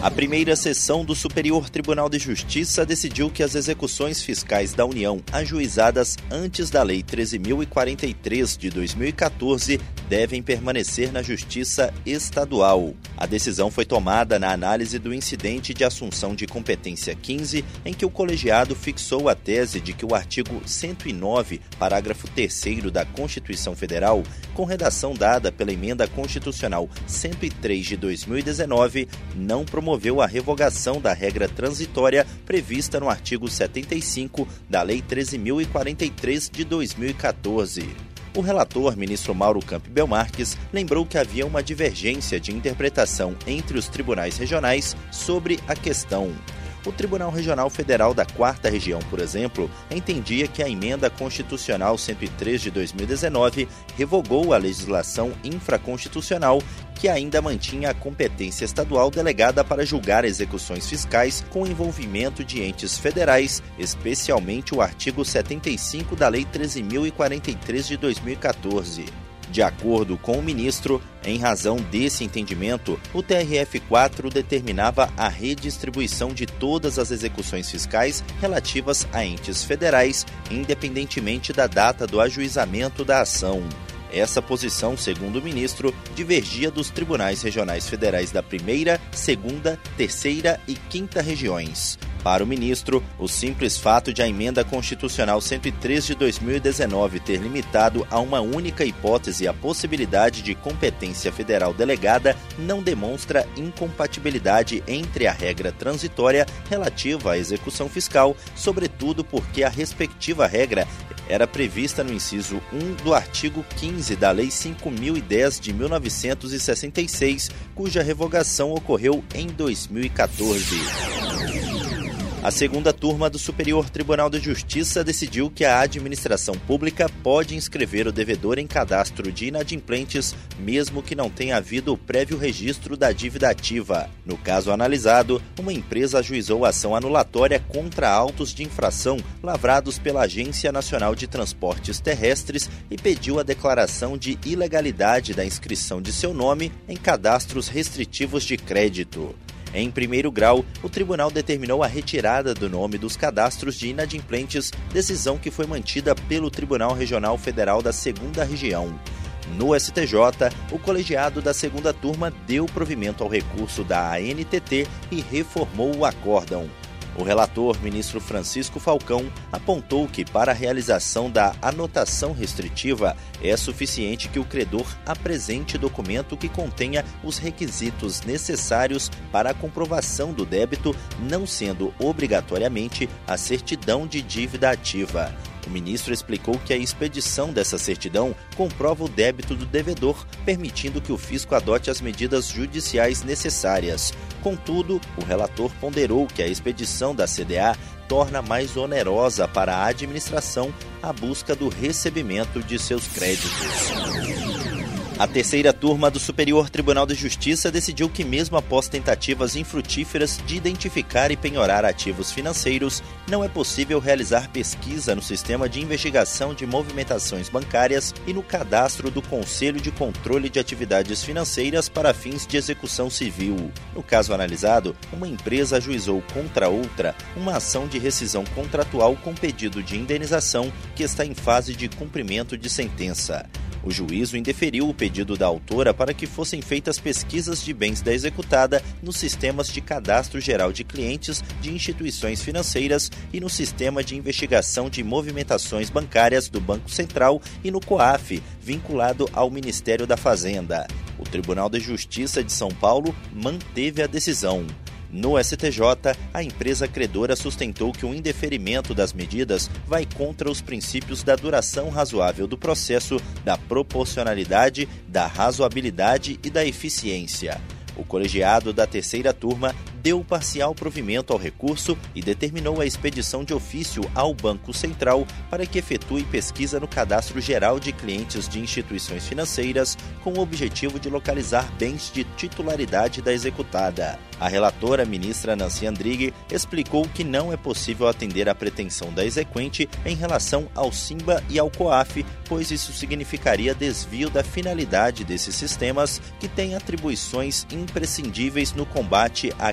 A primeira sessão do Superior Tribunal de Justiça decidiu que as execuções fiscais da União ajuizadas antes da Lei 13.043 de 2014 devem permanecer na Justiça Estadual. A decisão foi tomada na análise do incidente de assunção de competência 15, em que o colegiado fixou a tese de que o artigo 109, parágrafo 3 da Constituição Federal, com redação dada pela Emenda Constitucional 103 de 2019, não promoveu a revogação da regra transitória prevista no artigo 75 da Lei 13.043 de 2014. O relator, ministro Mauro Campbell Marques, lembrou que havia uma divergência de interpretação entre os tribunais regionais sobre a questão. O Tribunal Regional Federal da Quarta Região, por exemplo, entendia que a emenda constitucional 103 de 2019 revogou a legislação infraconstitucional que ainda mantinha a competência estadual delegada para julgar execuções fiscais com envolvimento de entes federais, especialmente o artigo 75 da Lei 13.043 de 2014. De acordo com o ministro, em razão desse entendimento, o TRF4 determinava a redistribuição de todas as execuções fiscais relativas a entes federais, independentemente da data do ajuizamento da ação. Essa posição, segundo o ministro, divergia dos tribunais regionais federais da primeira, segunda, terceira e quinta regiões. Para o ministro, o simples fato de a emenda constitucional 103 de 2019 ter limitado a uma única hipótese a possibilidade de competência federal delegada não demonstra incompatibilidade entre a regra transitória relativa à execução fiscal, sobretudo porque a respectiva regra era prevista no inciso 1 do artigo 15 da Lei 5010 de 1966, cuja revogação ocorreu em 2014. A segunda turma do Superior Tribunal de Justiça decidiu que a administração pública pode inscrever o devedor em cadastro de inadimplentes, mesmo que não tenha havido o prévio registro da dívida ativa. No caso analisado, uma empresa ajuizou ação anulatória contra autos de infração lavrados pela Agência Nacional de Transportes Terrestres e pediu a declaração de ilegalidade da inscrição de seu nome em cadastros restritivos de crédito. Em primeiro grau, o tribunal determinou a retirada do nome dos cadastros de inadimplentes, decisão que foi mantida pelo Tribunal Regional Federal da Segunda Região. No STJ, o colegiado da segunda turma deu provimento ao recurso da ANTT e reformou o acórdão. O relator, ministro Francisco Falcão, apontou que para a realização da anotação restritiva é suficiente que o credor apresente documento que contenha os requisitos necessários para a comprovação do débito, não sendo obrigatoriamente a certidão de dívida ativa. O ministro explicou que a expedição dessa certidão comprova o débito do devedor, permitindo que o fisco adote as medidas judiciais necessárias. Contudo, o relator ponderou que a expedição da CDA torna mais onerosa para a administração a busca do recebimento de seus créditos. A terceira turma do Superior Tribunal de Justiça decidiu que, mesmo após tentativas infrutíferas de identificar e penhorar ativos financeiros, não é possível realizar pesquisa no sistema de investigação de movimentações bancárias e no cadastro do Conselho de Controle de Atividades Financeiras para fins de execução civil. No caso analisado, uma empresa ajuizou contra outra uma ação de rescisão contratual com pedido de indenização que está em fase de cumprimento de sentença. O juízo indeferiu o pedido da autora para que fossem feitas pesquisas de bens da executada nos sistemas de cadastro geral de clientes de instituições financeiras e no sistema de investigação de movimentações bancárias do Banco Central e no COAF, vinculado ao Ministério da Fazenda. O Tribunal de Justiça de São Paulo manteve a decisão. No STJ, a empresa credora sustentou que o indeferimento das medidas vai contra os princípios da duração razoável do processo, da proporcionalidade, da razoabilidade e da eficiência. O colegiado da terceira turma deu parcial provimento ao recurso e determinou a expedição de ofício ao Banco Central para que efetue pesquisa no cadastro geral de clientes de instituições financeiras com o objetivo de localizar bens de titularidade da executada. A relatora, ministra Nancy Andrighi, explicou que não é possível atender à pretensão da exequente em relação ao Simba e ao COAF, pois isso significaria desvio da finalidade desses sistemas que têm atribuições imprescindíveis no combate à